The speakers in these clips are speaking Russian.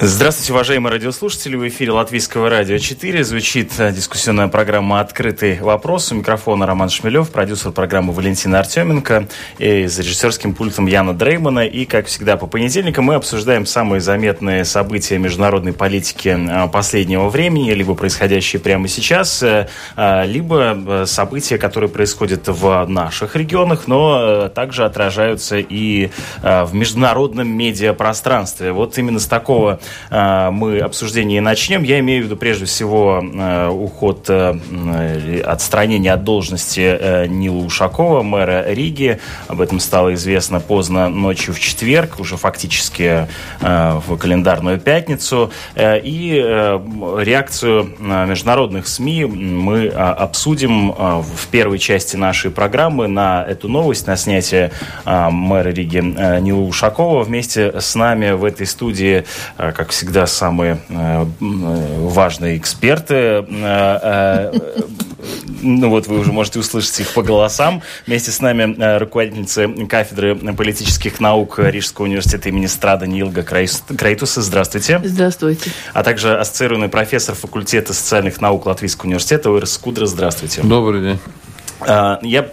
Здравствуйте, уважаемые радиослушатели. В эфире Латвийского радио 4 звучит э, дискуссионная программа «Открытый вопрос». У микрофона Роман Шмелев, продюсер программы Валентина Артеменко и за режиссерским пультом Яна Дреймана. И, как всегда, по понедельникам мы обсуждаем самые заметные события международной политики э, последнего времени, либо происходящие прямо сейчас, э, либо события, которые происходят в наших регионах, но также отражаются и в международном медиапространстве. Вот именно с такого мы обсуждение начнем. Я имею в виду прежде всего э, уход, э, отстранение от должности Нила Ушакова, мэра Риги. Об этом стало известно поздно ночью в четверг, уже фактически в календарную пятницу. И реакцию международных СМИ мы обсудим в первой части нашей программы на эту новость, на снятие мэра Риги Нила Ушакова. Вместе с нами в этой студии, как всегда, самые э, важные эксперты. Э, э, ну вот вы уже можете услышать их по голосам. Вместе с нами руководительница кафедры политических наук Рижского университета имени Страда Нилга Крайтуса. Здравствуйте. Здравствуйте. А также ассоциированный профессор факультета социальных наук Латвийского университета Уэрс Скудра. Здравствуйте. Добрый день. А, я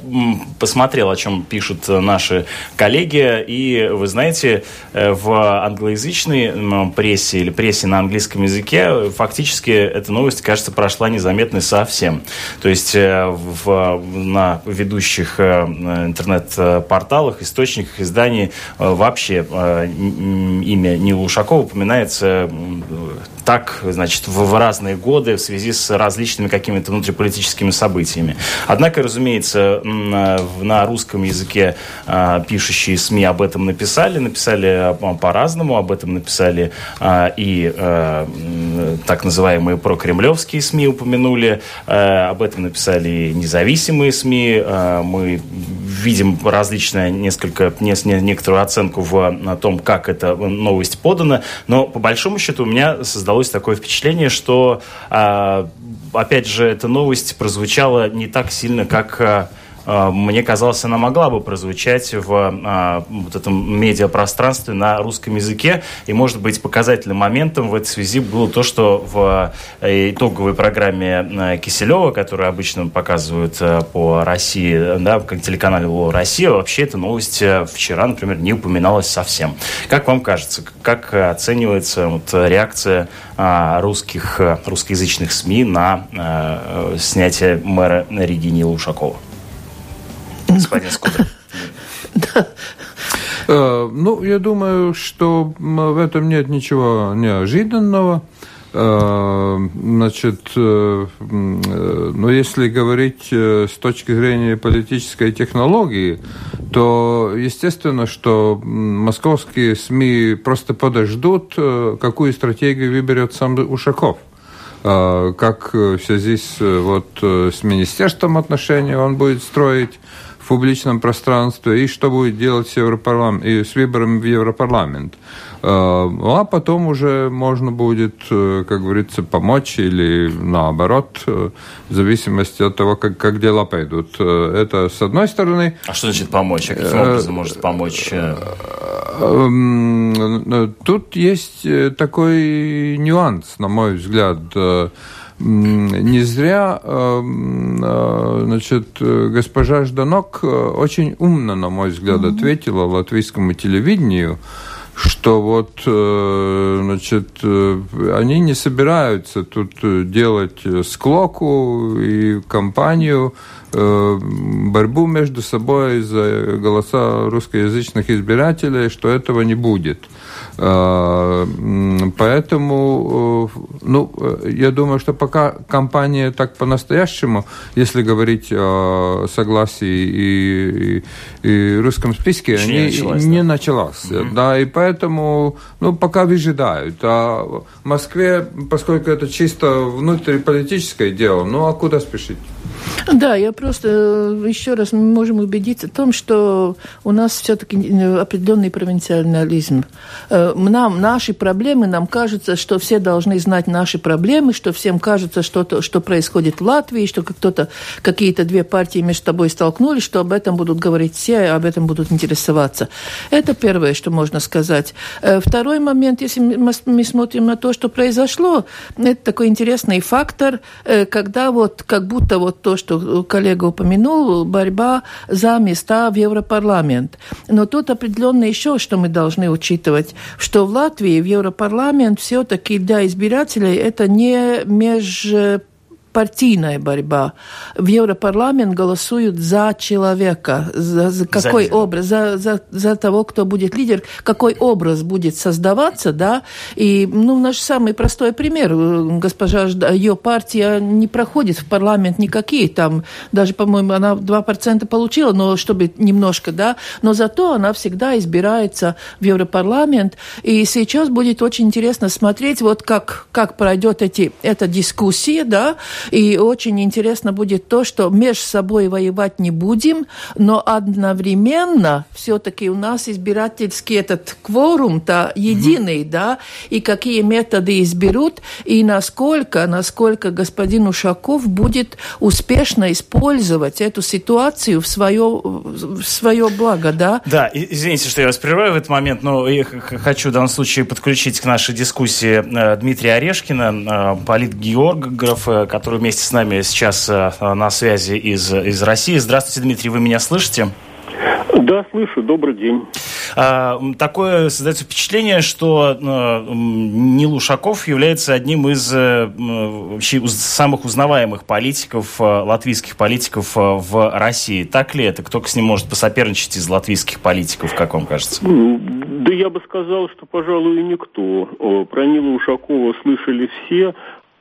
посмотрел, о чем пишут наши коллеги, и вы знаете, э, в англоязычной прессе или прессе на английском языке фактически эта новость, кажется, прошла незаметной совсем. То есть э, в, на ведущих э, интернет-порталах, источниках изданий вообще имя Нила Ушакова упоминается так, значит, в разные годы в связи с различными какими-то внутриполитическими событиями. Однако, разумеется, на русском языке а, пишущие СМИ об этом написали, написали а, по-разному, об этом написали а, и так называемые прокремлевские СМИ упомянули, об этом написали и независимые СМИ. Мы видим различные несколько, некоторую оценку в том, как эта новость подана, но по большому счету у меня создалось такое впечатление, что опять же, эта новость прозвучала не так сильно, как а, мне казалось, она могла бы прозвучать в а, вот этом медиапространстве на русском языке. И, может быть, показательным моментом в этой связи было то, что в э, итоговой программе э, Киселева, которую обычно показывают по России, да, как телеканале «Россия», вообще эта новость вчера, например, не упоминалась совсем. Как вам кажется, как оценивается вот реакция а, русских, русскоязычных СМИ на снятие мэра Регини Ушакова? Господин Скудер? Э, ну, я думаю, что в этом нет ничего неожиданного. Э, значит, э, ну, если говорить с точки зрения политической технологии, то естественно, что московские СМИ просто подождут, какую стратегию выберет сам Ушаков как в связи с, вот, с министерством отношений он будет строить публичном пространстве и что будет делать с, Европарлам... и с выборами в Европарламент. Э, а потом уже можно будет, э, как говорится, помочь или наоборот, э, в зависимости от того, как, как дела пойдут. Это с одной стороны. А что значит помочь? А каким образом может помочь? Эм, тут есть такой нюанс, на мой взгляд. Не зря эм, э, значит, госпожа Жданок э, очень умно, на мой взгляд, ответила латвийскому телевидению, что вот, э, значит, они не собираются тут делать склоку и кампанию, борьбу между собой за голоса русскоязычных избирателей, что этого не будет. А, поэтому, э, ну, я думаю, что пока компания так по-настоящему, если говорить о согласии и, и, и русском списке, Еще не началась, не да? началась. Mm-hmm. Да, и поэтому, ну, пока выжидают. А в Москве, поскольку это чисто внутриполитическое дело, ну, а куда спешить? Да, я просто э, еще раз мы можем убедиться в том, что у нас все-таки э, определенный провинциализм. Э, нам, наши проблемы, нам кажется, что все должны знать наши проблемы, что всем кажется, что, то, что происходит в Латвии, что кто-то, какие-то две партии между собой столкнулись, что об этом будут говорить все, об этом будут интересоваться. Это первое, что можно сказать. Второй момент, если мы смотрим на то, что произошло, это такой интересный фактор, когда вот как будто вот то, что коллега упомянул, борьба за места в Европарламент. Но тут определенно еще, что мы должны учитывать, что в Латвии в Европарламент все-таки для избирателей это не меж партийная борьба. В Европарламент голосуют за человека, за, за какой за образ, за, за, за того, кто будет лидер, какой образ будет создаваться, да. И, ну, наш самый простой пример. Госпожа, ее партия не проходит в парламент никакие, там, даже, по-моему, она 2% получила, но чтобы немножко, да, но зато она всегда избирается в Европарламент. И сейчас будет очень интересно смотреть, вот как, как пройдет эти, эта дискуссия, да, и очень интересно будет то, что между собой воевать не будем, но одновременно все-таки у нас избирательский этот кворум-то единый, mm-hmm. да, и какие методы изберут, и насколько, насколько господин Ушаков будет успешно использовать эту ситуацию в свое, в свое благо, да? Да, извините, что я вас прерываю в этот момент, но я хочу в данном случае подключить к нашей дискуссии э, Дмитрия Орешкина, э, политгеографа, который вместе с нами сейчас э, на связи из, из России. Здравствуйте, Дмитрий, вы меня слышите? Да, слышу. Добрый день. А, такое создается впечатление, что а, Нил Ушаков является одним из вообще самых узнаваемых политиков, латвийских политиков в России. Так ли это? Кто с ним может посоперничать из латвийских политиков, как вам кажется? Да я бы сказал, что, пожалуй, никто. Про Нила Ушакова слышали все,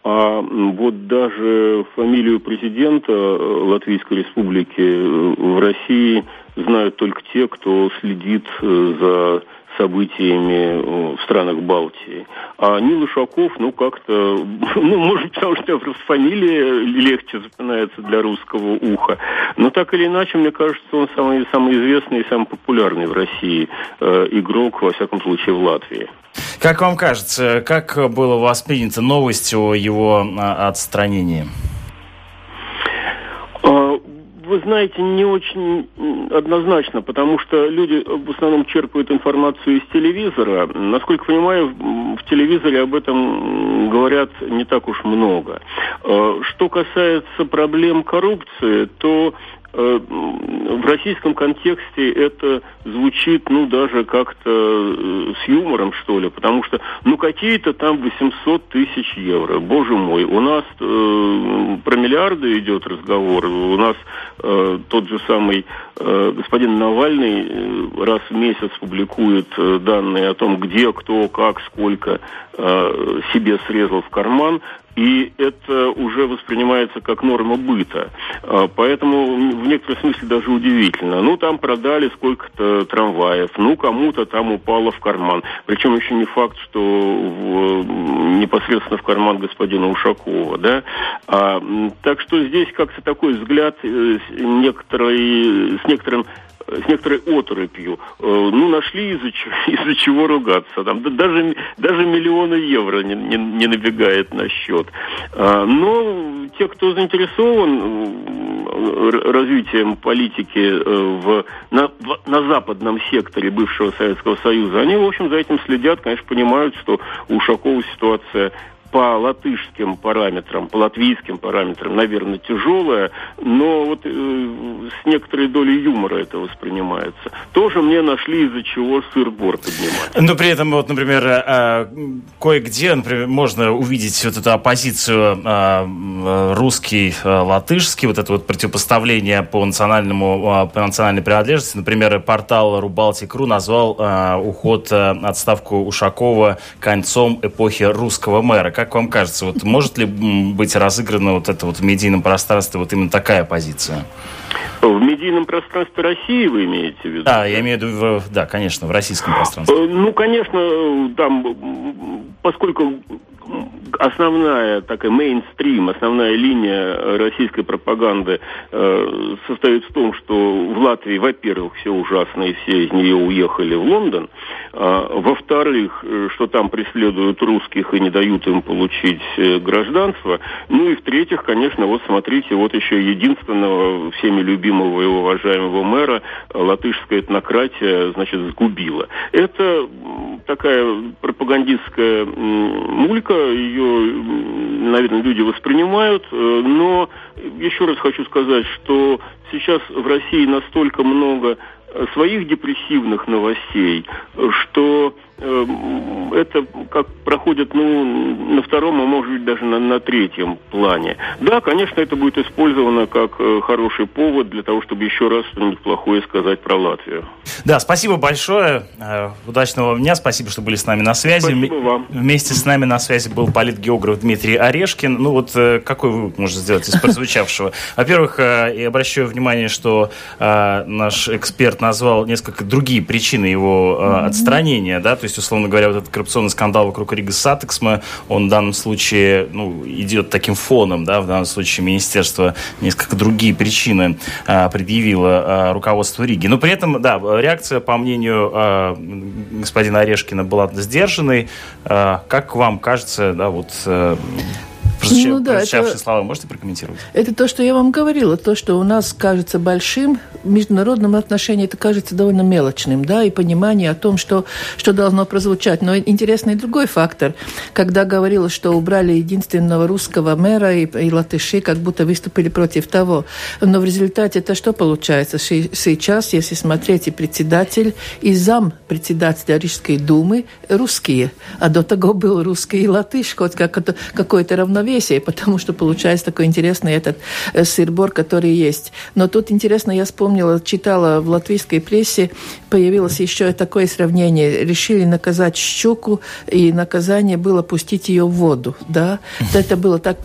а вот даже фамилию президента э, Латвийской Республики э, в России знают только те, кто следит э, за событиями в странах Балтии. А Нил Ишаков, ну, как-то, ну, может, потому что просто фамилия легче запоминается для русского уха. Но так или иначе, мне кажется, он самый, самый известный и самый популярный в России э, игрок, во всяком случае, в Латвии. Как вам кажется, как было воспринято новость о его а, отстранении? А, вы знаете, не очень однозначно, потому что люди в основном черпают информацию из телевизора. Насколько понимаю, в телевизоре об этом говорят не так уж много. А, что касается проблем коррупции, то в российском контексте это звучит, ну, даже как-то э, с юмором, что ли, потому что, ну, какие-то там 800 тысяч евро. Боже мой, у нас э, про миллиарды идет разговор, у нас э, тот же самый э, господин Навальный э, раз в месяц публикует э, данные о том, где, кто, как, сколько э, себе срезал в карман и это уже воспринимается как норма быта. А, поэтому в некотором смысле даже удивительно. Ну, там продали сколько-то трамваев, ну, кому-то там упало в карман. Причем еще не факт, что в, непосредственно в карман господина Ушакова, да. А, так что здесь как-то такой взгляд э, некоторый, с некоторым с некоторой оторопью. Э, ну, нашли из-за чего, из чего ругаться. Там, даже, даже миллионы евро не, не, не набегает на счет. А, но те, кто заинтересован развитием политики э, в, на, на западном секторе бывшего Советского Союза, они, в общем, за этим следят, конечно, понимают, что у Ушакова ситуация по латышским параметрам, по латвийским параметрам, наверное, тяжелая, но вот э, с некоторой долей юмора это воспринимается. Тоже мне нашли из-за чего сыр-бор поднимать. Но при этом, вот, например, э, кое-где, например, можно увидеть вот эту оппозицию э, русский, э, вот это вот противопоставление по национальному, э, по национальной принадлежности. Например, портал Рубалтик.ру назвал э, уход, э, отставку Ушакова концом эпохи русского мэра как вам кажется, вот может ли быть разыграна вот это вот в медийном пространстве вот именно такая позиция? В медийном пространстве России вы имеете в виду? Да, я имею в виду, да, конечно, в российском пространстве. Э, ну, конечно, там, поскольку основная такая мейнстрим, основная линия российской пропаганды э, состоит в том, что в Латвии, во-первых, все ужасно и все из нее уехали в Лондон, а, во-вторых, э, что там преследуют русских и не дают им получить э, гражданство, ну и в-третьих, конечно, вот смотрите, вот еще единственного всеми любимого и уважаемого мэра латышская этнократия, значит, сгубила. Это такая пропагандистская мулька, ее, наверное, люди воспринимают, э, но еще раз хочу сказать, что сейчас в России настолько много своих депрессивных новостей, что это как проходит ну, на втором, а может быть даже на, на третьем плане. Да, конечно, это будет использовано как э, хороший повод для того, чтобы еще раз что-нибудь плохое сказать про Латвию. Да, спасибо большое. Э, удачного дня. Спасибо, что были с нами на связи. Спасибо вам. Вместе с нами на связи был политгеограф Дмитрий Орешкин. Ну вот э, какой вывод можно сделать из прозвучавшего? Во-первых, я обращаю внимание, что наш эксперт назвал несколько другие причины его отстранения, да, то есть, условно говоря, вот этот коррупционный скандал вокруг Rīgas satiksme, он в данном случае ну, идет таким фоном, да, в данном случае министерство несколько другие причины а, предъявило а, руководству Риги. Но при этом, да, реакция, по мнению а, господина Орешкина, была сдержанной. А, как вам кажется, да, вот а, прозвучавшие, ну, да, прозвучавшие это, слова можете прокомментировать? Это то, что я вам говорила, то, что у нас кажется большим, в международном отношении это кажется довольно мелочным, да, и понимание о том, что, что должно прозвучать. Но интересный другой фактор, когда говорила, что убрали единственного русского мэра и, и латыши как будто выступили против того. Но в результате это что получается? Сейчас, если смотреть, и председатель, и зам председателя Рижской думы русские, а до того был русский и латыш, хоть какое-то равновесие, потому что получается такой интересный этот э, сырбор, который есть. Но тут интересно, я вспомнила, помнила, читала в латвийской прессе, появилось еще такое сравнение. Решили наказать щуку, и наказание было пустить ее в воду. Да? Это было так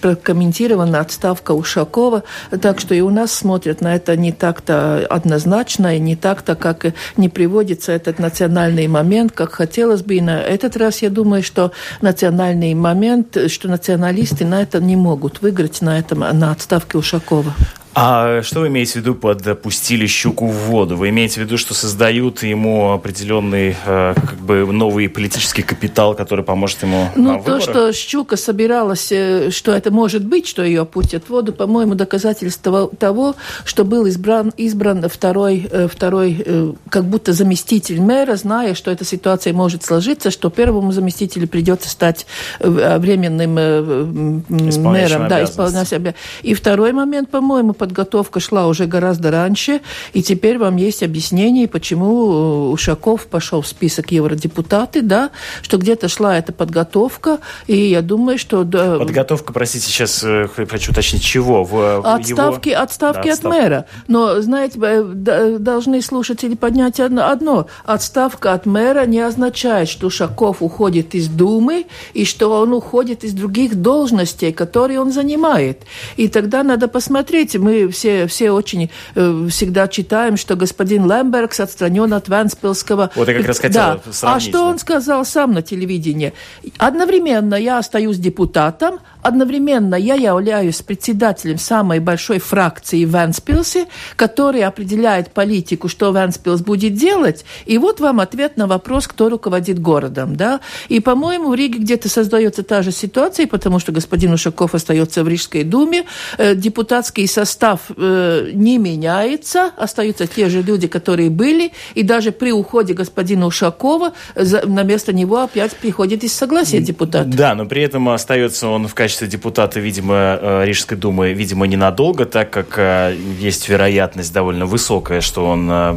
прокомментировано, отставка Ушакова. Так что и у нас смотрят на это не так-то однозначно, и не так-то, как не приводится этот национальный момент, как хотелось бы. И на этот раз я думаю, что национальный момент, что националисты на это не могут выиграть на этом, на отставке Ушакова. А что вы имеете в виду под «пустили щуку в воду»? Вы имеете в виду, что создают ему определенный э, как бы новый политический капитал, который поможет ему Ну, то, что щука собиралась, э, что это может быть, что ее опустят в воду, по-моему, доказательство того, что был избран, избран второй, э, второй как будто заместитель мэра, зная, что эта ситуация может сложиться, что первому заместителю придется стать временным мэром. Да, исполнять себя. И второй момент, по-моему, подготовка шла уже гораздо раньше, и теперь вам есть объяснение, почему Ушаков пошел в список евродепутаты, да, что где-то шла эта подготовка, и я думаю, что... Да, подготовка, простите, сейчас э, хочу уточнить, чего? В, отставки, его... отставки да, от мэра. Но, знаете, э, должны слушатели поднять одно, одно. Отставка от мэра не означает, что Ушаков уходит из Думы, и что он уходит из других должностей, которые он занимает. И тогда надо посмотреть, мы все, все очень э, всегда читаем, что господин Лембергс отстранен от Венспилского. Вот я как раз хотела да. А что он сказал сам на телевидении? Одновременно я остаюсь депутатом, одновременно я являюсь председателем самой большой фракции в Венспилсе, которая определяет политику, что Венспилс будет делать. И вот вам ответ на вопрос, кто руководит городом. Да? И, по-моему, в Риге где-то создается та же ситуация, потому что господин Ушаков остается в Рижской думе, э, депутатский состав э, не меняется, остаются те же люди, которые были, и даже при уходе господина Ушакова на место него опять приходит из согласия депутат. Да, но при этом остается он в качестве депутата, видимо, э, Рижской думы, видимо, ненадолго, так как э, есть вероятность довольно высокая, что он э,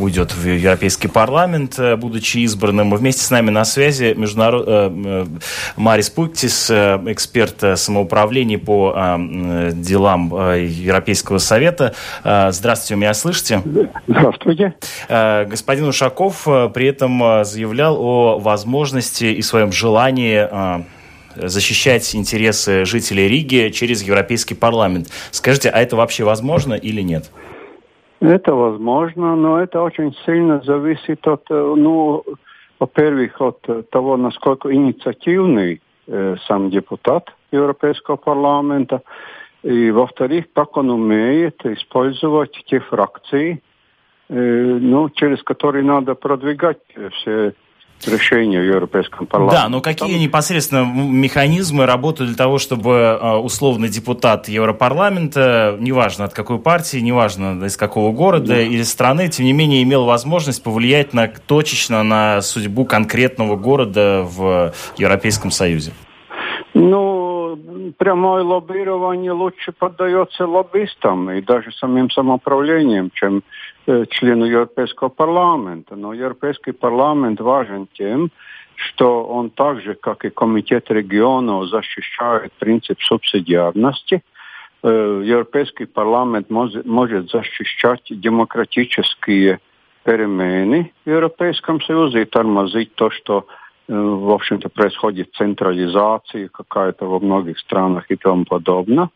уйдет в Европейский парламент, будучи избранным. Вместе с нами на связи международ... Марис Пуктис, эксперт самоуправления по делам Европейского совета. Здравствуйте, меня слышите? Здравствуйте. Господин Ушаков при этом заявлял о возможности и своем желании защищать интересы жителей Риги через Европейский парламент. Скажите, а это вообще возможно или нет? Это возможно, но это очень сильно зависит от, э, ну, во-первых, от того, насколько инициативный э, сам депутат Европейского парламента, и, во-вторых, как он умеет использовать те фракции, э, ну, через которые надо продвигать все решения в Европейском парламенте. Да, но какие Там... непосредственно механизмы работают для того, чтобы э, условный депутат Европарламента, неважно от какой партии, неважно из какого города да. или страны, тем не менее имел возможность повлиять на, точечно на судьбу конкретного города в Европейском Союзе? Ну, прямое лоббирование лучше поддается лоббистам и даже самим самоуправлением, чем члену Европейского парламента. Но Европейский парламент важен тем, что он так же, как и Комитет регионов, защищает принцип субсидиарности. Э, Европейский парламент может, защищать демократические перемены в Европейском Союзе и тормозить то, что Э, в общем-то, происходит централизация какая-то во многих странах и тому подобное.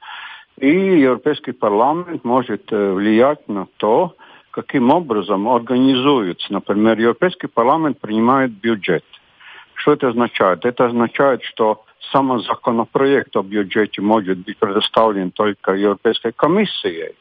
И Европейский парламент может э, влиять на то, каким образом организуется. Например, Европейский парламент принимает бюджет. Что это означает? Это означает, что сам законопроект о бюджете может быть предоставлен только Европейской комиссией.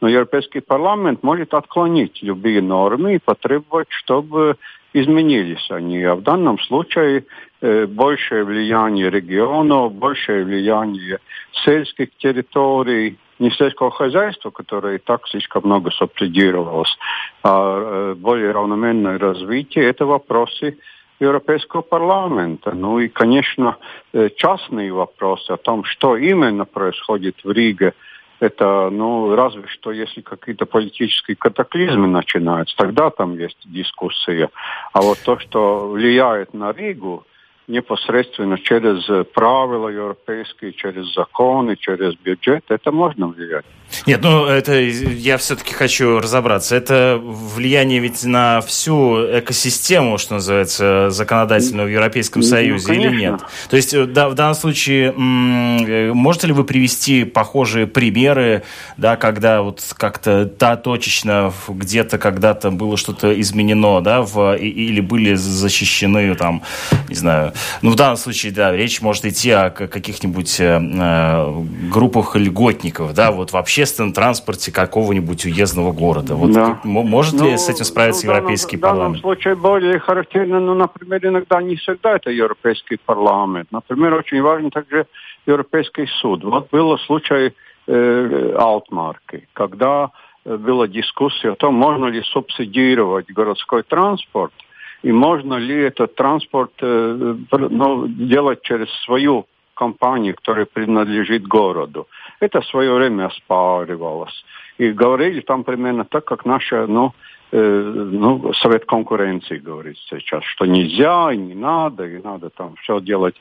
Но Европейский парламент может отклонить любые нормы и потребовать, чтобы изменились они. А в данном случае э, большее влияние регионов, большее влияние сельских территорий, не сельского хозяйства, которое и так слишком много субсидировалось, а э, более равноменное развитие, это вопросы Европейского парламента. Ну и, конечно, э, частные вопросы о том, что именно происходит в Риге – это, ну, разве что если какие-то политические катаклизмы начинаются, тогда там есть дискуссия. А вот то, что влияет на Ригу, непосредственно через правила европейские, через законы, через бюджет, это можно влиять. Нет, ну это я все-таки хочу разобраться. Это влияние ведь на всю экосистему, что называется, законодательную в Европейском ну, Союзе ну, или нет? То есть э, да, в данном случае э, можете ли вы привести похожие примеры, да, когда вот как-то та точечно где-то когда-то было что-то изменено, да, в, или были защищены там, не знаю, ну, в данном случае, да, речь может идти о каких-нибудь э, э, группах льготников, да, вот в общественном транспорте какого-нибудь уездного города. Вот да. может ну, ли с этим справиться ну, Европейский данном, парламент? В данном случае более характерно, ну, например, иногда не всегда это Европейский парламент. Например, очень важен также Европейский суд. Вот был случай э, Алтмарки, когда э, была дискуссия о том, можно ли субсидировать городской транспорт – и можно ли этот транспорт э, ну, делать через свою компанию, которая принадлежит городу. Это в свое время оспаривалось. И говорили там примерно так, как наша, ну, э, ну, Совет конкуренции говорит сейчас, что нельзя и не надо, и надо там все делать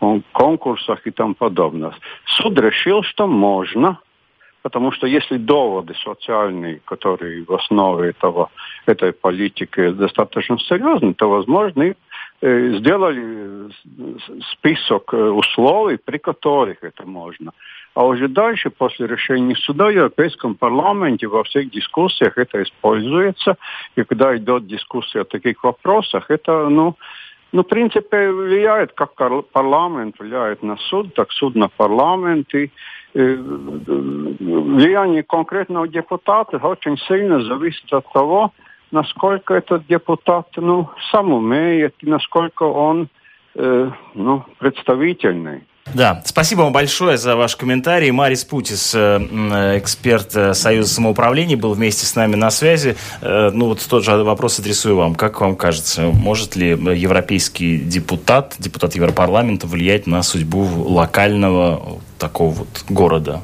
в конкурсах и тому подобное. Суд решил, что можно, Потому что если доводы социальные, которые в основе этого, этой политики достаточно серьезны, то, возможно, э, сделали список э, условий, при которых это можно. А уже дальше, после решения суда в Европейском парламенте, во всех дискуссиях это используется. И когда идет дискуссия о таких вопросах, это, ну, ну, в принципе, влияет, как парламент влияет на суд, так суд на парламент. И Э, влияние конкретного депутата очень сильно зависит от того, насколько этот депутат ну, сам умеет, насколько он э, ну, представительный. Да, спасибо вам большое за ваш комментарий. Марис Путис, э, эксперт э, Союза самоуправления, был вместе с нами на связи. Ну вот тот же вопрос адресую вам. Как вам кажется, может ли европейский депутат, депутат Европарламента влиять на судьбу локального такого вот города?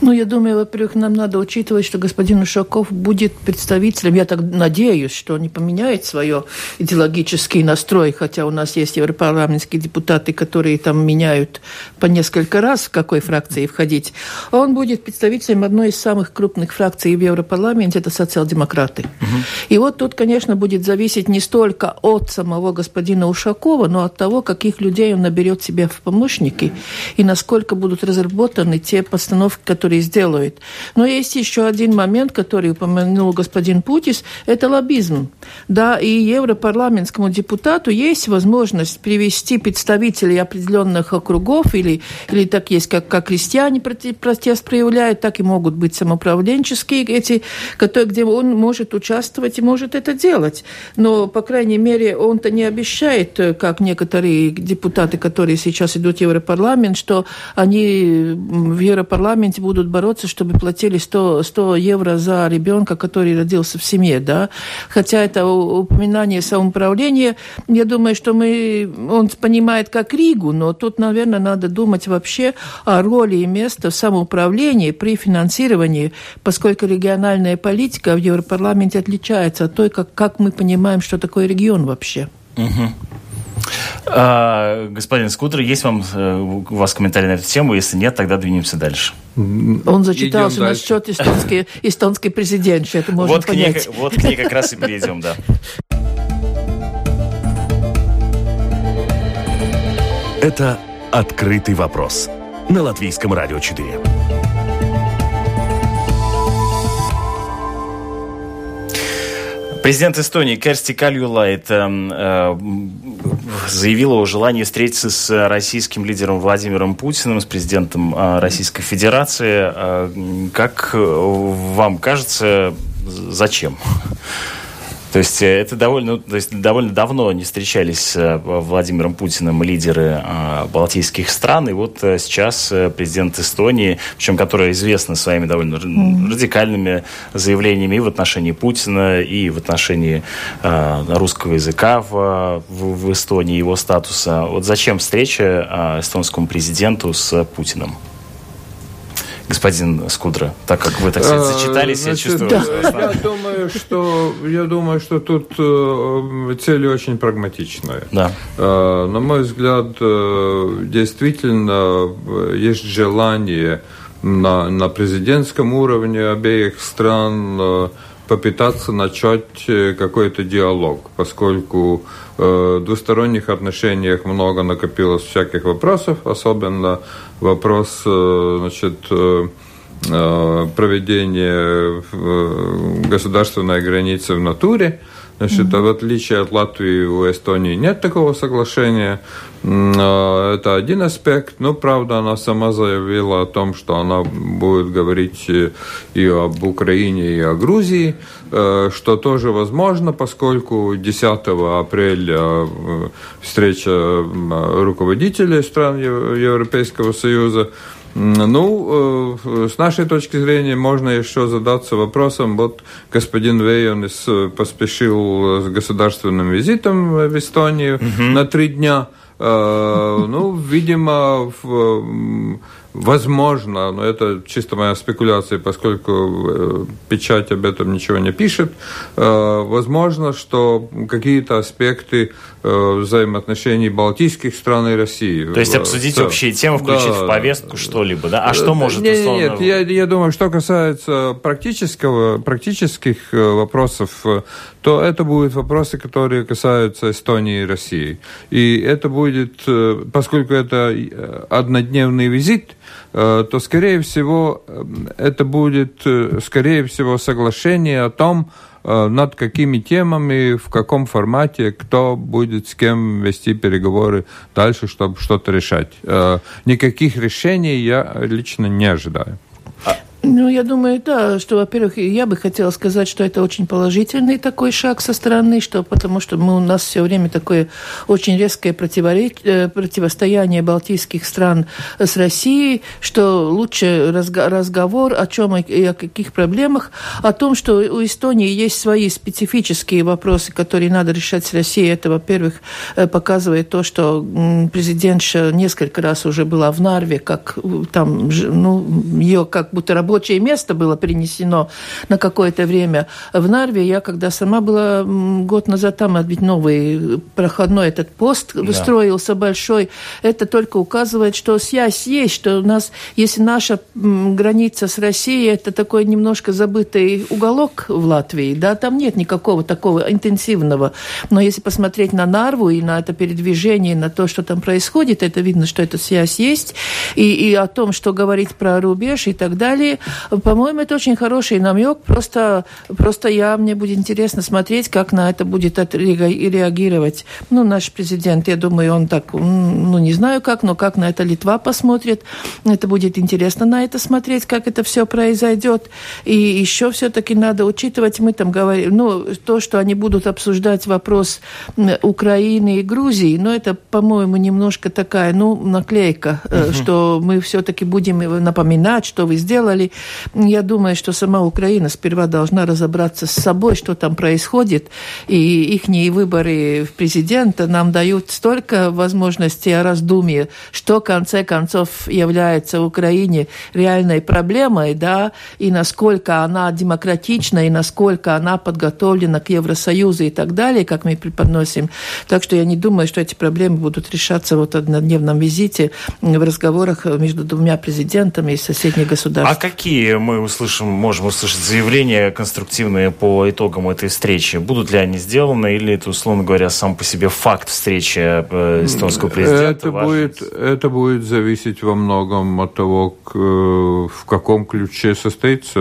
Ну, я думаю, во-первых, нам надо учитывать, что господин Ушаков будет представителем, я так надеюсь, что он не поменяет свое идеологический настрой, хотя у нас есть европарламентские депутаты, которые там меняют по несколько раз, в какой фракции входить. Он будет представителем одной из самых крупных фракций в Европарламенте, это социал-демократы. Угу. И вот тут, конечно, будет зависеть не столько от самого господина Ушакова, но от того, каких людей он наберет себе в помощники и насколько будут разработаны те постановки, которые сделают. Но есть еще один момент, который упомянул господин Путис, это лоббизм. Да, и европарламентскому депутату есть возможность привести представителей определенных округов или, или так есть, как, как крестьяне протест проявляют, так и могут быть самоуправленческие эти, которые, где он может участвовать и может это делать. Но, по крайней мере, он-то не обещает, как некоторые депутаты, которые сейчас идут в Европарламент, что они в Европарламенте будут бороться, чтобы платили 100, 100 евро за ребенка, который родился в семье, да. Хотя это упоминание самоуправления, я думаю, что мы, он понимает как Ригу, но тут, наверное, надо думать вообще о роли и месте в самоуправлении при финансировании, поскольку региональная политика в Европарламенте отличается от той, как, как мы понимаем, что такое регион вообще. Угу. А, господин Скутер, есть вам, э, у вас комментарий на эту тему? Если нет, тогда двинемся дальше. Он зачитался на счет эстонский, эстонский президент, это можно вот понять. К ней, вот к ней как раз и перейдем, да. Это «Открытый вопрос» на Латвийском радио 4. Президент Эстонии Керсти Кальюлайт э, э, заявила о желании встретиться с российским лидером Владимиром Путиным, с президентом э, Российской Федерации. Э, как вам кажется, зачем? То есть э, это довольно, ну, то есть довольно давно не встречались с э, Владимиром Путиным лидеры э, балтийских стран, и вот сейчас президент Эстонии, причем которая известна своими довольно mm-hmm. радикальными заявлениями и в отношении Путина, и в отношении русского языка в, в, в Эстонии, его статуса. Вот зачем встреча эстонскому президенту с Путиным? Господин Скудра, так как вы, так сказать, зачитались, Значит, я чувствую. Да. Я думаю, что я думаю, что тут э, цели очень прагматичные. Да. Э, на мой взгляд, э, действительно есть желание на, на президентском уровне обеих стран попытаться начать какой-то диалог, поскольку в двусторонних отношениях много накопилось всяких вопросов, особенно вопрос э, значит, э, э, проведения государственной границы в натуре. Значит, mm-hmm. в отличие от Латвии, у Эстонии нет такого соглашения. Это один аспект. Но, правда, она сама заявила о том, что она будет говорить и об Украине, и о Грузии, что тоже возможно, поскольку 10 апреля встреча руководителей стран Европейского Союза ну, э, с нашей точки зрения можно еще задаться вопросом, вот господин Вейонис э, поспешил с государственным визитом в Эстонию угу. на три дня. Э, ну, видимо, в Возможно, но это чисто моя спекуляция, поскольку э, печать об этом ничего не пишет. Э, возможно, что какие-то аспекты э, взаимоотношений Балтийских стран и России. То есть обсудить да. общие темы, включить да. в повестку что-либо, да? А что может нет, условно... Нет, я, я думаю, что касается практического, практических вопросов, то это будут вопросы, которые касаются Эстонии и России. И это будет, поскольку это однодневный визит, Э, то, скорее всего, э, это будет, э, скорее всего, соглашение о том, над какими темами, в каком формате, кто будет с кем вести переговоры дальше, чтобы что-то решать. Никаких решений я лично не ожидаю. Ну, я думаю, да, что, во-первых, я бы хотела сказать, что это очень положительный такой шаг со стороны, что потому что мы, у нас все время такое очень резкое э, противостояние балтийских стран с Россией, что лучше разго разговор о чем и о каких проблемах, о том, что у Эстонии есть свои специфические вопросы, которые надо решать с Россией. Это, во-первых, э, показывает то, что президентша несколько раз уже была в Нарве, как там, ну, ее как будто рабочее место было перенесено на какое-то время в Нарве. Я когда сама была год назад там, ведь новый проходной этот пост да. строился большой, это только указывает, что связь есть, что у нас, если наша граница с Россией, это такой немножко забытый уголок в Латвии, да, там нет никакого такого интенсивного. Но если посмотреть на Нарву и на это передвижение, на то, что там происходит, это видно, что эта связь есть. И, и о том, что говорить про рубеж и так далее, по-моему, это очень хороший намек. Просто, просто я, мне будет интересно смотреть, как на это будет реагировать. Ну, наш президент, я думаю, он так, ну, не знаю как, но как на это Литва посмотрит. Это будет интересно на это смотреть, как это все произойдет. И еще все-таки надо учитывать, мы там говорим, ну, то, что они будут обсуждать вопрос Украины и Грузии, но это, по-моему, немножко такая, ну, наклейка, uh-huh. что мы все-таки будем напоминать, что вы сделали, я думаю, что сама Украина сперва должна разобраться с собой, что там происходит, и их выборы в президента нам дают столько возможностей о раздумье, что в конце концов является в Украине реальной проблемой, да, и насколько она демократична, и насколько она подготовлена к Евросоюзу и так далее, как мы преподносим. Так что я не думаю, что эти проблемы будут решаться вот в однодневном визите в разговорах между двумя президентами из соседних государств. А какие мы услышим, можем услышать заявления конструктивные по итогам этой встречи? Будут ли они сделаны или это, условно говоря, сам по себе факт встречи э, эстонского президента? Это будет, это будет зависеть во многом от того, в каком ключе состоится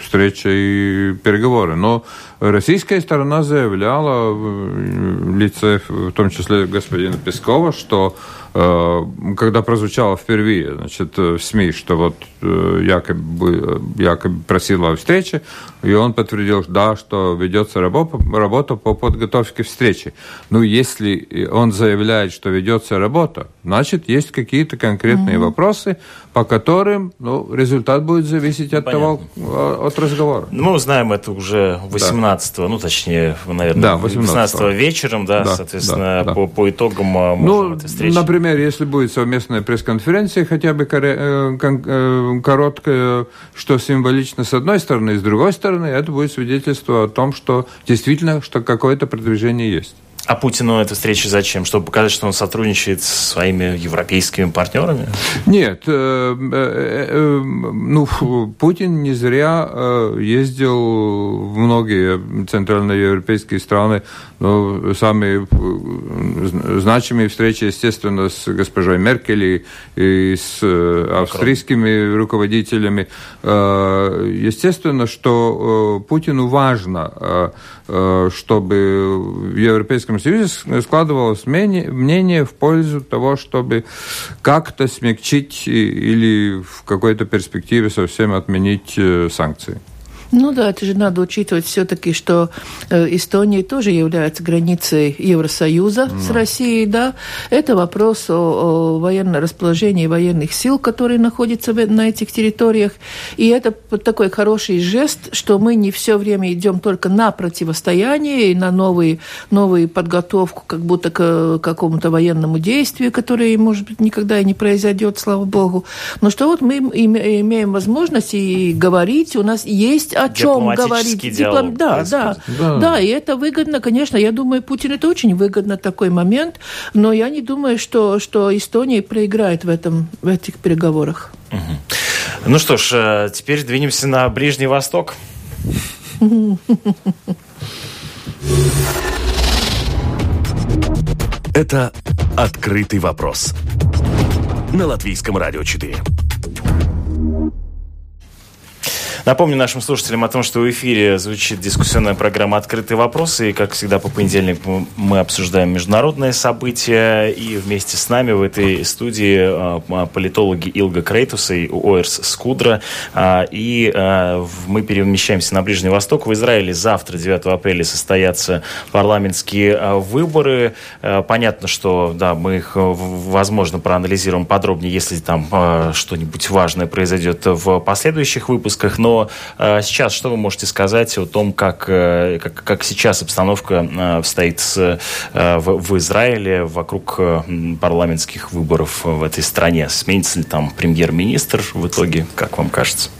встреча и переговоры. Но российская сторона заявляла в лице, в том числе господина Пескова, что Э, когда прозвучало впервые значит, в СМИ, что вот э, якобы, якобы просила о встрече, и он подтвердил, да, что ведется работа, работа по подготовке встречи. Ну, если он заявляет, что ведется работа, значит, есть какие-то конкретные mm-hmm. вопросы, по которым ну, результат будет зависеть от Понятно. того, от разговора. Ну, мы узнаем это уже 18 да. ну, точнее, наверное, да, 18, 18 вечером, да, да соответственно, да, да. По, по итогам а, ну, этой встречи. Например, если будет совместная пресс-конференция, хотя бы э, э, короткая, что символично с одной стороны, и с другой стороны, это будет свидетельство о том, что действительно, что какое-то продвижение есть. А Путину эта встреча зачем? Чтобы показать, что он сотрудничает с своими европейскими партнерами? Нет. Э, э, э, ну, Путин не зря ездил в многие центральноевропейские страны. Но самые значимые встречи, естественно, с госпожой Меркель и с австрийскими руководителями. Естественно, что Путину важно Э, чтобы в Европейском Союзе складывалось мнение в пользу того, чтобы как-то смягчить или в какой-то перспективе совсем отменить э, санкции. Ну да, это же надо учитывать все-таки, что э, Эстония тоже является границей Евросоюза no. с ну. Россией, да. Это вопрос о, о военном расположении военных сил, которые находятся на этих территориях. И это такой хороший жест, что мы не все время идем только на противостояние и на новые, новую подготовку, как будто к какому-то военному действию, которое, может быть, никогда и не произойдет, слава богу. Но что вот мы имеем возможность и говорить, у нас есть о чем говорить. Диплом... Да, да, да, да. И это выгодно, конечно. Я думаю, Путин это очень выгодно такой момент, но я не думаю, что, что Эстония проиграет в, этом, в этих переговорах. Угу. Ну что ж, э, теперь двинемся на Ближний Восток. Это «Открытый вопрос» на Латвийском радио 4. Напомню нашим слушателям о том, что в эфире звучит дискуссионная программа «Открытые вопросы». И, как всегда, по понедельникам мы обсуждаем международные события. И вместе с нами в этой студии а, политологи Илга Крейтуса и Оэрс Скудра. А, и а, мы перемещаемся на Ближний Восток. В Израиле завтра, 9 апреля, состоятся парламентские выборы. Понятно, что да, мы их, возможно, проанализируем подробнее, если там что-нибудь важное произойдет в последующих выпусках. Но сейчас что вы можете сказать о том, как, э, как, как сейчас обстановка э, стоит с, э, в, в Израиле вокруг парламентских выборов в этой стране? Сменится ли там премьер-министр в итоге, как вам кажется?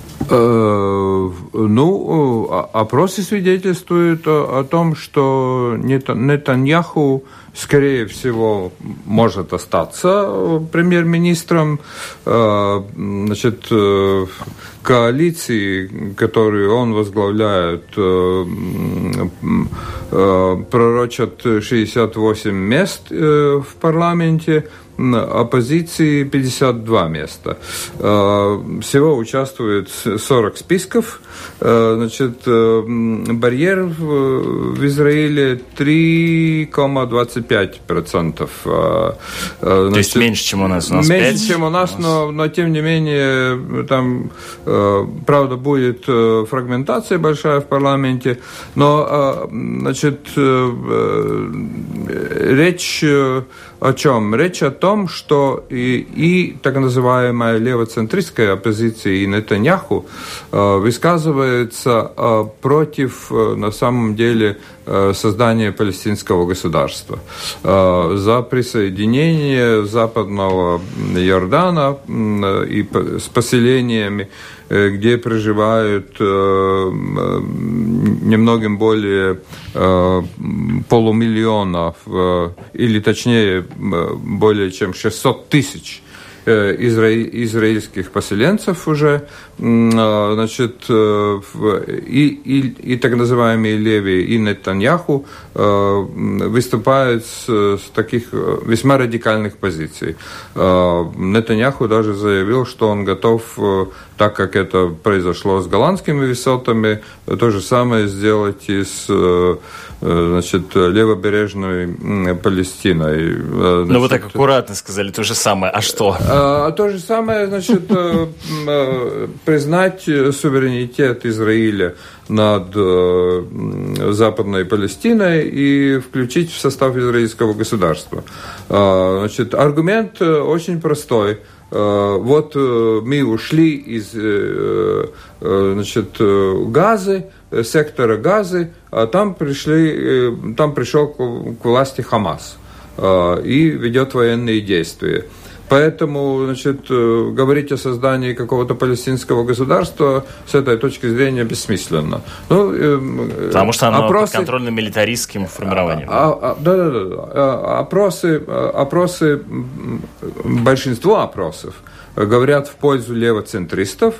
Ну, опросы свидетельствуют о, том, что Нетаньяху, скорее всего, может остаться премьер-министром. Значит, коалиции, которую он возглавляет, э, э, пророчат 68 мест э, в парламенте, оппозиции 52 места. Всего участвует 40 списков. Значит, барьер в Израиле 3,25%. То есть меньше, чем у нас? У нас меньше, 5? чем у нас, у нас... Но, но тем не менее там Э, правда, будет э, фрагментация большая в парламенте, но э, значит, речь о чем? Речь о том, что и, и так называемая левоцентристская оппозиция и Нетаньяху высказывается против, на самом деле, создания палестинского государства, за присоединение западного Иордана и с поселениями Э, где проживают э, немногим более э, полумиллиона, или точнее более чем 600 тысяч израильских поселенцев уже, значит, и, и, и так называемые Леви, и Нетаньяху выступают с, с таких весьма радикальных позиций. Нетаньяху даже заявил, что он готов так как это произошло с голландскими высотами, то же самое сделать и с э, э, значит, левобережной Палестиной. Значит, э, ну, вы так аккуратно сказали, то же самое. А что? А, то же самое, значит, признать суверенитет Израиля над Западной Палестиной и включить в состав израильского государства. Значит, аргумент очень простой – вот э, мы ушли из э, значит, газы, сектора газы, а там, пришли, там пришел к власти Хамас и ведет военные действия. Поэтому, значит, э, говорить о создании какого-то палестинского государства с этой точки зрения бессмысленно. Ну, э, Потому что оно опросы... подконтрольно милитаристским формированием. А, а, да, да, да. А, опросы, опросы, большинство опросов говорят в пользу левоцентристов,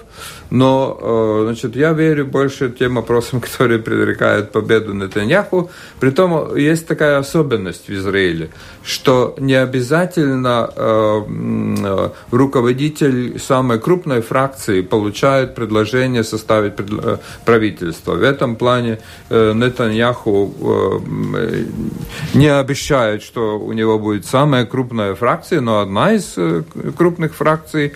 но э, значит, я верю больше тем опросам, которые предрекают победу Нетаньяху. Притом есть такая особенность в Израиле, что не обязательно э, э, руководитель самой крупной фракции получает предложение составить правительство. В этом плане Нетаньяху не обещает, что у него будет самая крупная фракция, но одна из крупных фракций,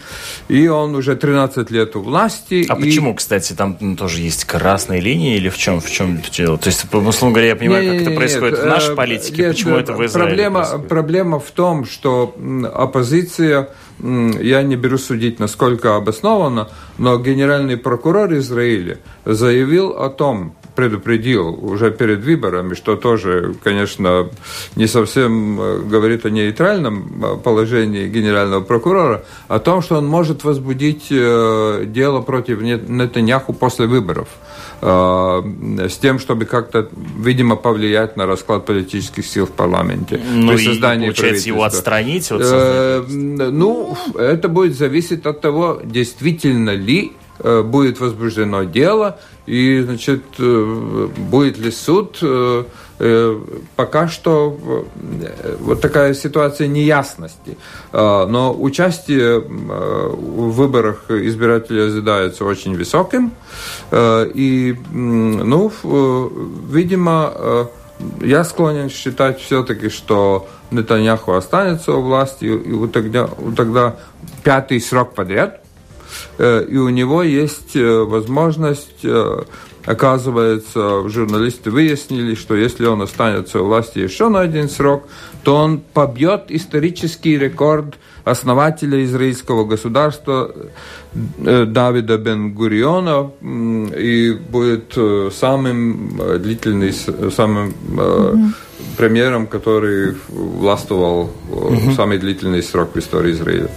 и он уже 13 лет у власти. А и... почему, кстати, там ну, тоже есть красные линии или в чем, в чем дело? То есть, условно говоря, я понимаю, не, как это происходит нет, в нашей э, политике, нет, почему это в Израиле проблема, происходит? Проблема в том, что оппозиция я не беру судить, насколько обоснованно, но генеральный прокурор Израиля заявил о том, предупредил уже перед выборами, что тоже, конечно, не совсем э, говорит о нейтральном э, положении генерального прокурора, о том, что он может возбудить э, дело против Нетаньяху после выборов с тем, чтобы как-то, видимо, повлиять на расклад политических сил в парламенте. Ну при создании и, получается, его отстранить? Вот ну, это будет зависеть от того, действительно ли будет возбуждено дело, и, значит, э, будет ли суд э, пока что вот такая ситуация неясности. Но участие в выборах избирателей ожидается очень высоким. И, ну, видимо, я склонен считать все-таки, что Нетаньяху останется у власти, и тогда, тогда пятый срок подряд, э, и у него есть э, возможность, э, оказывается, журналисты выяснили, что если он останется у власти еще на один срок, то он побьет исторический рекорд основателя израильского государства Давида Бен-Гуриона и будет самым длительным, самым mm-hmm премьером, который властвовал угу. самый длительный срок в истории Израиля.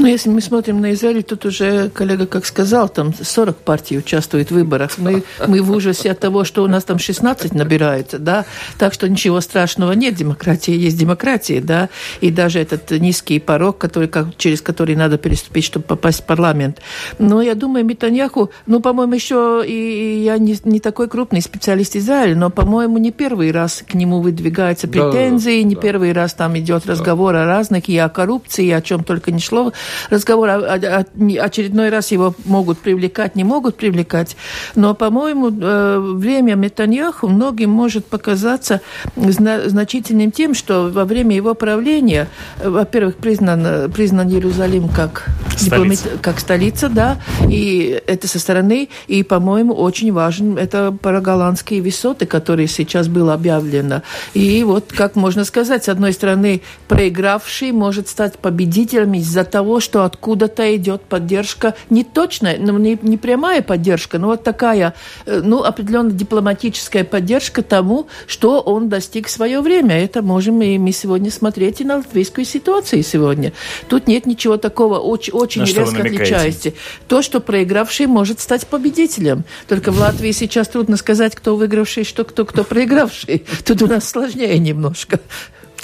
Ну, если мы смотрим на Израиль, тут уже коллега как сказал, там 40 партий участвует в выборах. Мы, мы в ужасе от того, что у нас там 16 набирается, да, так что ничего страшного нет, демократия есть демократия, да, и даже этот низкий порог, который, как, через который надо переступить, чтобы попасть в парламент. Но я думаю, Митаньяху, ну, по-моему, еще и я не, не такой крупный специалист Израиля, но, по-моему, не первый раз к нему выдвигаются претензии, да, не да. первый раз там идет разговор о разных, и о коррупции, и о чем только не шло разговор, а, а, очередной раз его могут привлекать, не могут привлекать. Но, по-моему, э, время Метаньяху многим может показаться значительным тем, что во время его правления, э, во-первых, признан, признан Иерусалим как столица. как столица, да, и это со стороны, и, по-моему, очень важен это параголландские высоты, которые сейчас было объявлено. И вот, как можно сказать, с одной стороны, проигравший может стать победителем из-за того, что откуда-то идет поддержка, не точная, ну, не, не прямая поддержка, но вот такая, э, ну, определенно дипломатическая поддержка тому, что он достиг в свое время. Это можем и мы сегодня смотреть и на латвийскую ситуацию сегодня. Тут нет ничего такого очень, очень резко отличающегося. То, что проигравший может стать победителем. Только в Латвии сейчас трудно сказать, кто выигравший, что кто, кто проигравший. Тут у нас сложнее немножко.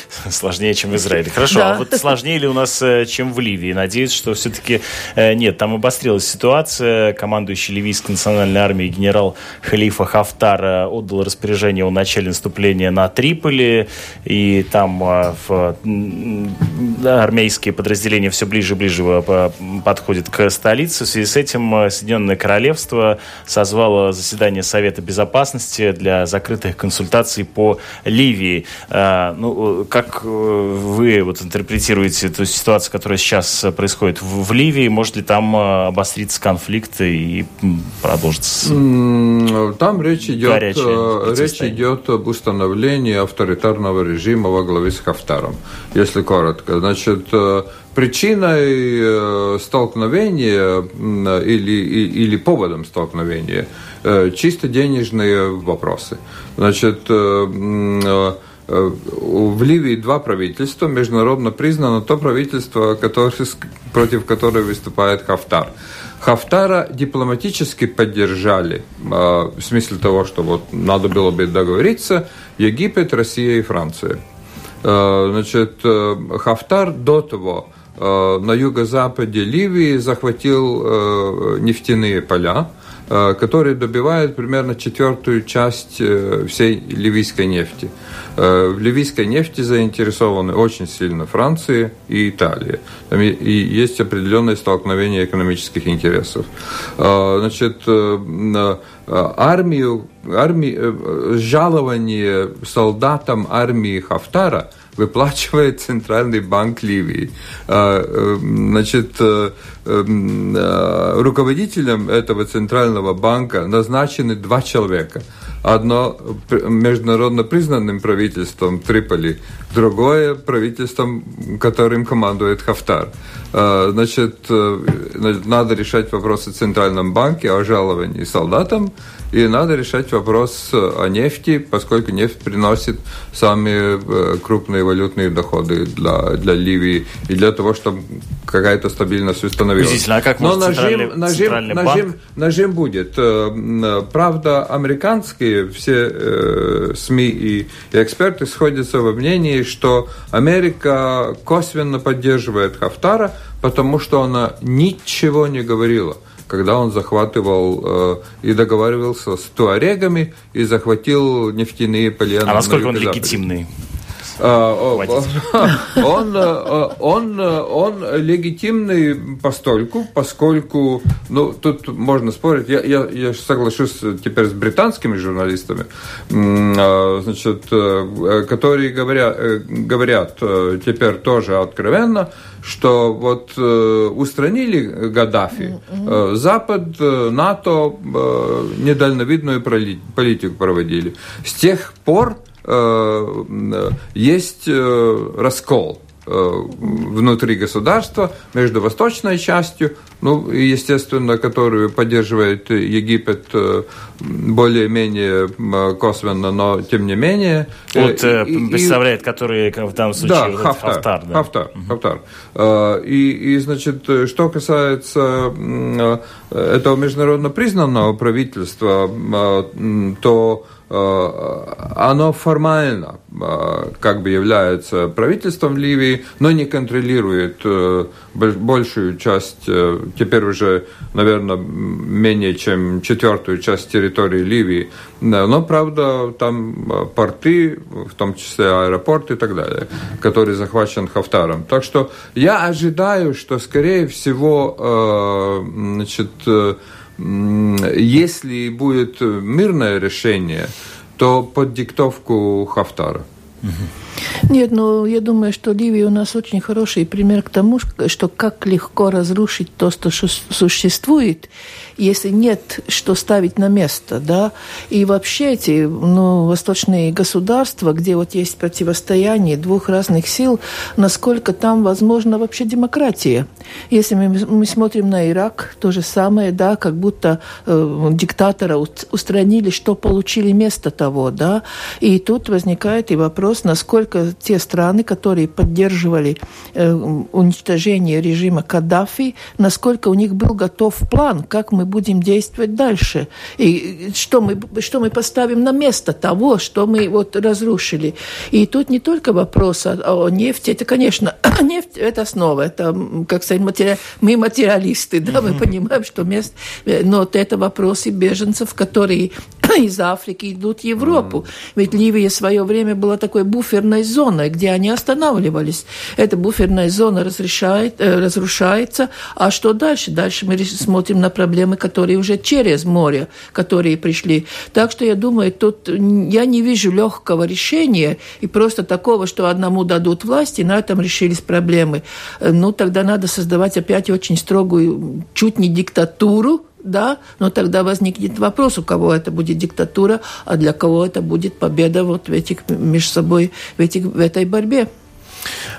Сложнее, чем в Израиле. Хорошо, да. а вот сложнее ли у нас, э, чем в Ливии? Надеюсь, что все-таки э, нет, там обострилась ситуация. Командующий ливийской национальной армией генерал Халифа Хафтар э, отдал распоряжение о начале наступления на Триполи, и там в, армейские подразделения все ближе и ближе подходят к столице. В связи с этим Соединенное Королевство созвало заседание Совета Безопасности для закрытых консультаций по Ливии. Ну, как э, вы вот интерпретируете эту ситуацию, которая сейчас происходит в, в Ливии? Может ли там э, обостриться конфликт и продолжиться? Там речь идет, э, речь идет об установлении авторитарного режима во главе с Хафтаром, если коротко. Значит, причиной столкновения или, или поводом столкновения чисто денежные вопросы. Значит, Э, в Ливии два правительства, международно признано то правительство, которое, против которого выступает Хафтар. Хафтара дипломатически поддержали, э, в смысле того, что вот надо было бы договориться, Египет, Россия и Франция. Э, значит, Хафтар до того на юго-западе Ливии захватил нефтяные поля, которые добивают примерно четвертую часть всей ливийской нефти. Э, в ливийской нефти заинтересованы очень сильно Франция и Италия. Там и есть определенное столкновение экономических интересов. Э, значит, э, армию, армию, жалование солдатам армии Хафтара выплачивает Центральный банк Ливии. Значит, руководителем этого Центрального банка назначены два человека – Одно международно признанным правительством Триполи, другое правительством, которым командует Хафтар. А, значит, э, надо решать вопросы в Центральном банке о жаловании солдатам, и надо решать вопрос о нефти, поскольку нефть приносит самые э, крупные валютные доходы для, для Ливии и для того, чтобы какая-то стабильность установилась. А как Но нажим, нажим, нажим, нажим будет. Э, правда, американские все э, СМИ и, и эксперты сходятся во мнении, что Америка косвенно поддерживает Хафтара, потому что она ничего не говорила когда он захватывал и договаривался с туарегами и захватил нефтяные полена. А насколько он легитимный? А, он, э, он, э, он легитимный постольку, поскольку, ну, тут можно спорить, я, я, я соглашусь теперь с британскими журналистами, значит, э, которые говорят, говорят теперь тоже откровенно, что вот устранили Гаддафи, Запад, НАТО недальновидную политику проводили. С тех пор Э, есть э, раскол э, внутри государства между восточной частью, ну, естественно, которую поддерживает Египет более-менее косвенно, но тем не менее. Вот и, представляет, и, который в данном случае да, вот Хафтар, Хафтар, да. Хафтар, угу. Хафтар. И, и, значит, что касается этого международно признанного правительства, то Э, оно формально э, как бы является правительством Ливии, но не контролирует э, большую часть, теперь уже, наверное, менее чем четвертую часть территории Ливии. Но, правда, там порты, в том числе аэропорт и так далее, который захвачен Хафтаром. Так что я ожидаю, что, скорее всего, значит, если будет мирное решение, то под диктовку Хафтара. Нет, ну я думаю, что Ливия у нас очень хороший пример к тому, что как легко разрушить то, что существует, если нет что ставить на место, да. И вообще эти ну, восточные государства, где вот есть противостояние двух разных сил, насколько там возможна вообще демократия. Если мы, мы смотрим на Ирак, то же самое, да, как будто э, диктатора устранили, что получили место того, да. И тут возникает и вопрос, насколько те страны, которые поддерживали э, уничтожение режима Каддафи, насколько у них был готов план, как мы будем действовать дальше. И что мы, что мы поставим на место того, что мы вот разрушили. И тут не только вопрос о, о нефти, это, конечно, нефть – это основа, это, как сказать, матери... мы материалисты, да, мы понимаем, что место, но вот это вопросы беженцев, которые из Африки идут в Европу. Ведь Ливия в свое время была такой буферной зоной, где они останавливались. Эта буферная зона разрешает, э, разрушается. А что дальше? Дальше мы смотрим на проблемы, которые уже через море, которые пришли. Так что я думаю, тут я не вижу легкого решения и просто такого, что одному дадут власть, и на этом решились проблемы. Э, ну, тогда надо создавать опять очень строгую, чуть не диктатуру, да, но тогда возникнет вопрос, у кого это будет диктатура, а для кого это будет победа вот в этих между собой в, этих, в этой борьбе.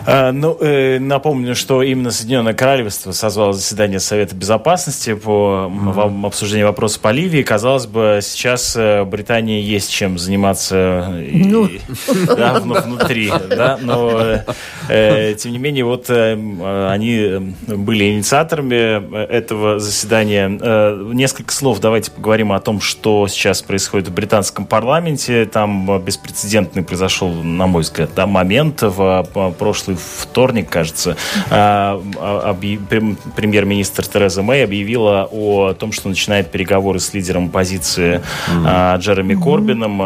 А, ну, э, напомню, что именно Соединенное Королевство созвало заседание Совета Безопасности по mm-hmm. обсуждению вопроса по Ливии. Казалось бы, сейчас э, Британии есть чем заниматься ну. да, внутри, да, но э, тем не менее, вот они были инициаторами этого заседания. Несколько слов давайте поговорим о том, что сейчас происходит в британском парламенте. Там беспрецедентный произошел, на мой взгляд, да, момент в прошлый вторник, кажется, а, а, премьер-министр Тереза Мэй объявила о том, что начинает переговоры с лидером оппозиции mm-hmm. Джереми Корбином,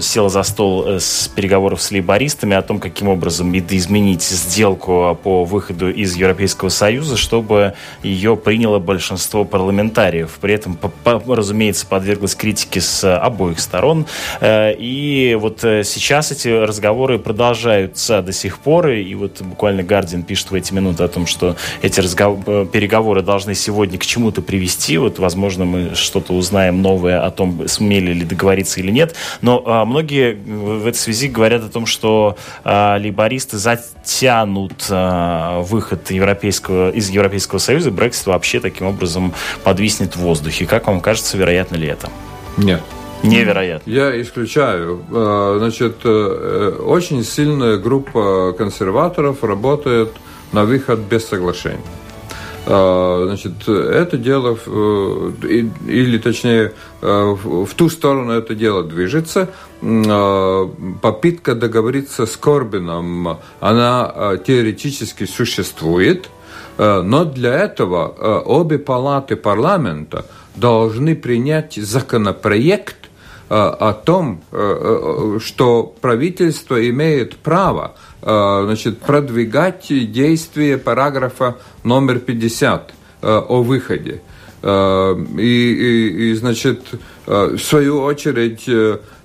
села за стол э, с переговоров с лейбористами о том, каким образом изменить сделку по выходу из Европейского Союза, чтобы ее приняло большинство парламентариев. При этом, разумеется, подверглась критике с обоих сторон. Э, и вот э, сейчас эти разговоры продолжаются до сих пор, и вот буквально Гардиан пишет в эти минуты о том, что эти разговор, э, переговоры должны сегодня к чему-то привести. Вот, возможно, мы что-то узнаем новое о том, сумели ли договориться или нет. Но а, многие в этой связи говорят о том, что а, лейбористы затянут а, выход европейского, из Европейского Союза. Брексит вообще таким образом подвиснет в воздухе. Как вам кажется, вероятно ли это? Нет. Невероятно. Я исключаю. Э, значит, э, очень сильная группа консерваторов работает на выход без соглашения. Э, значит, это дело, или точнее, в ту сторону это дело движется. Попытка договориться с Корбином, она теоретически существует – Но для этого обе палаты парламента должны принять законопроект о том, что правительство имеет право значит, продвигать действие параграфа номер 50 о выходе. И, и, и значит, в свою очередь,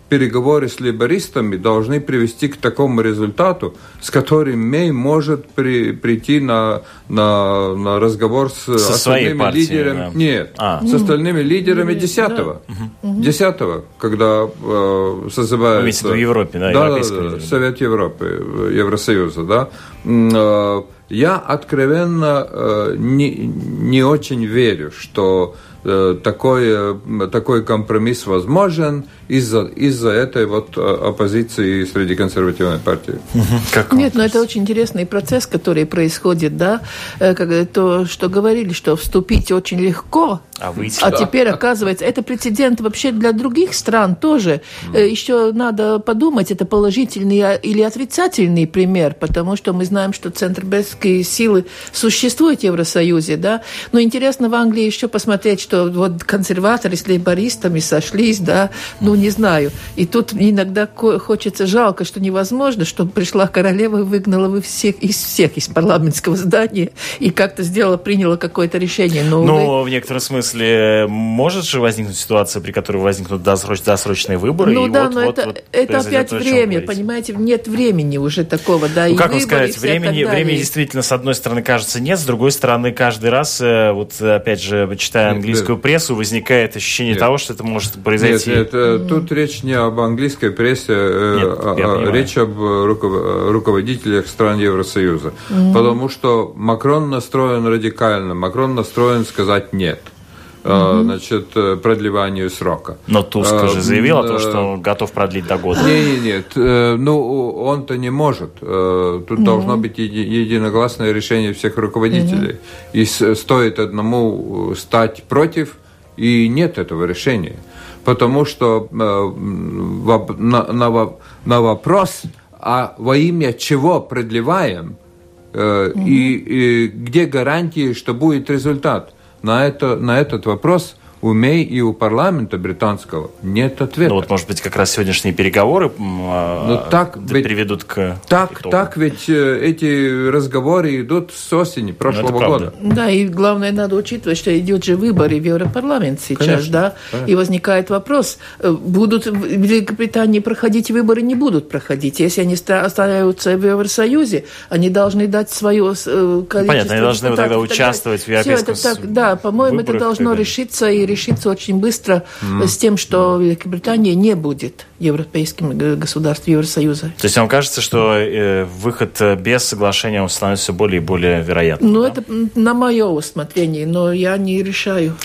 переговоры с либористами должны привести к такому результату, с которым Мей может при, прийти на, на, на разговор с Со остальными партией, лидерами. да. Нет, А. с остальными лидерами Да. 10-го. 10 когда э, созывается... Имеется в Европе, да, да, да. Совет Европы, э, Евросоюза, да. Э, Я откровенно э, не, не очень верю, что такой, такой компромисс возможен из-за из этой вот э, оппозиции среди консервативной партии. Как Нет, но это очень интересный процесс, который происходит, да, Э, как то, что говорили, что вступить очень легко, А выйти? а Да. теперь, оказывается, это прецедент вообще для других стран тоже. Э, Еще надо подумать, это положительный а- или отрицательный пример, потому что мы знаем, что центробежские силы существуют в Евросоюзе, да. Но интересно в Англии еще посмотреть, что вот консерваторы с лейбористами сошлись, да, ну, не знаю. И тут иногда ко- хочется жалко, что невозможно, чтобы пришла королева и выгнала вы всех из всех из парламентского здания и как-то сделала, приняла какое-то решение. Но, увы, Ну, в некотором смысле, может же возникнуть ситуация, при которой возникнут досроч- досрочные выборы. Ну и да, вот, но вот, это, вот это опять то, вы время, понимаете, нет времени уже такого, да, Ну, и как вам сказать, времени, времени действительно, с одной стороны, кажется, нет, с другой стороны, каждый раз, э, вот опять же, читая Нет, английскую прессу, возникает ощущение Нет. того, что это может Нет, произойти. нет, э, тут речь не об английской прессе, э, Нет, а- а речь об э, руков- руководителях стран Евросоюза. Потому что Макрон настроен радикально, Макрон настроен сказать нет. э, Значит, э, продлеванию срока. Но Туск Э, уже заявил о том, э, что он готов продлить до года. Не, не, нет. э, Ну, он-то не может. Э, Тут должно быть еди- единогласное решение всех руководителей. И с- стоит одному стать против, и нет этого решения. Потому что э, на, на на вопрос, а во имя чего продлеваем, э, и, и где гарантии, что будет результат, на, это, на этот вопрос у МЕЙ и у парламента британского нет ответа. Ну вот, может быть, как раз сегодняшние переговоры а, Ну, так ведь- приведут к Так, итогу. так ведь э, эти разговоры идут с осени прошлого Ну, года. Да, и главное, надо учитывать, что идет же выборы в Европарламент сейчас, Конечно, да, конечно. и возникает вопрос, э, будут в Великобритании проходить выборы, не будут проходить. Если они ста- остаются в Евросоюзе, они должны дать свое э, количество Ну, понятно, они должны вот тогда так участвовать в далее. Всё европейском это так, Да, по-моему, это так должно решиться и решиться очень быстро э, с тем, что Великобритания не будет европейским э, государством Евросоюза. То есть вам кажется, что э, выход э, без соглашения он становится все более и более вероятным? Ну, да? это на мое усмотрение, но я не решаю.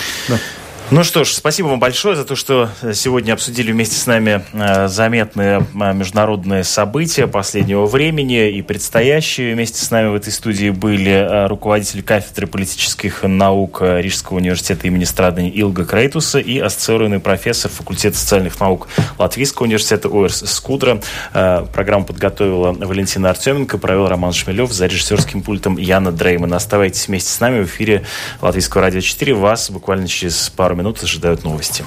Ну что ж, спасибо вам большое за то, что сегодня обсудили вместе с нами э, заметные э, международные события последнего времени и предстоящие. Вместе с нами в этой студии были э, руководитель кафедры политических наук э, Рижского университета имени Страдани Илга Крейтуса и ассоциированный профессор факультета социальных наук Латвийского университета ОРС Скудра. Э, Программу подготовила Валентина Артеменко, провел Роман Шмелев за режиссерским пультом Яна Дрейман. Оставайтесь вместе с нами в эфире Латвийского радио 4. Вас буквально через пару минут ожидают новости.